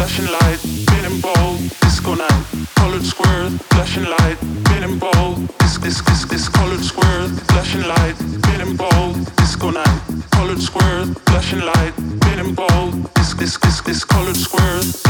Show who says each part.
Speaker 1: flashing light,
Speaker 2: been ball, disco night. Colored squares. flashing light, been ball, disco this colored squares. flashing light, been ball, disco night. Colored squares. flashing light, been ball, disco this colored squares.